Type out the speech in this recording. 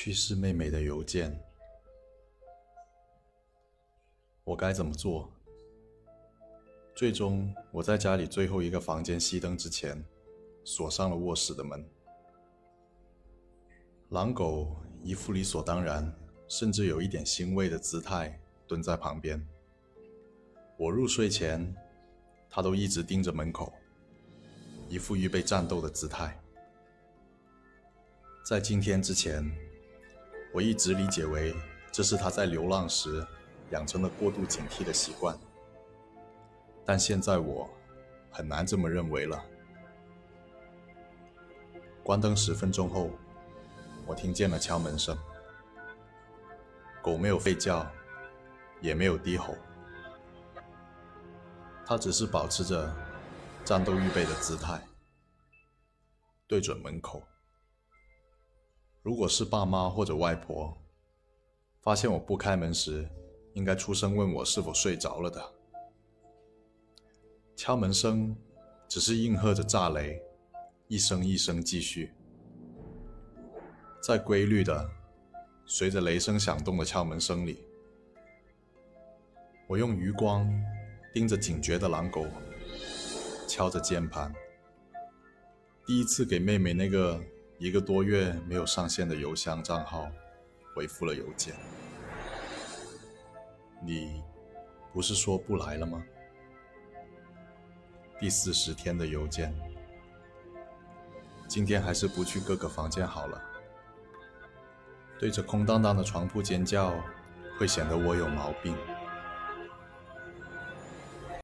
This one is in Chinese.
去世妹妹的邮件，我该怎么做？最终，我在家里最后一个房间熄灯之前，锁上了卧室的门。狼狗一副理所当然，甚至有一点欣慰的姿态，蹲在旁边。我入睡前，它都一直盯着门口，一副预备战斗的姿态。在今天之前。我一直理解为这是他在流浪时养成了过度警惕的习惯，但现在我很难这么认为了。关灯十分钟后，我听见了敲门声。狗没有吠叫，也没有低吼，它只是保持着战斗预备的姿态，对准门口。如果是爸妈或者外婆，发现我不开门时，应该出声问我是否睡着了的。敲门声只是应和着炸雷，一声一声继续，在规律的随着雷声响动的敲门声里，我用余光盯着警觉的狼狗，敲着键盘，第一次给妹妹那个。一个多月没有上线的邮箱账号回复了邮件。你不是说不来了吗？第四十天的邮件。今天还是不去各个房间好了。对着空荡荡的床铺尖叫，会显得我有毛病。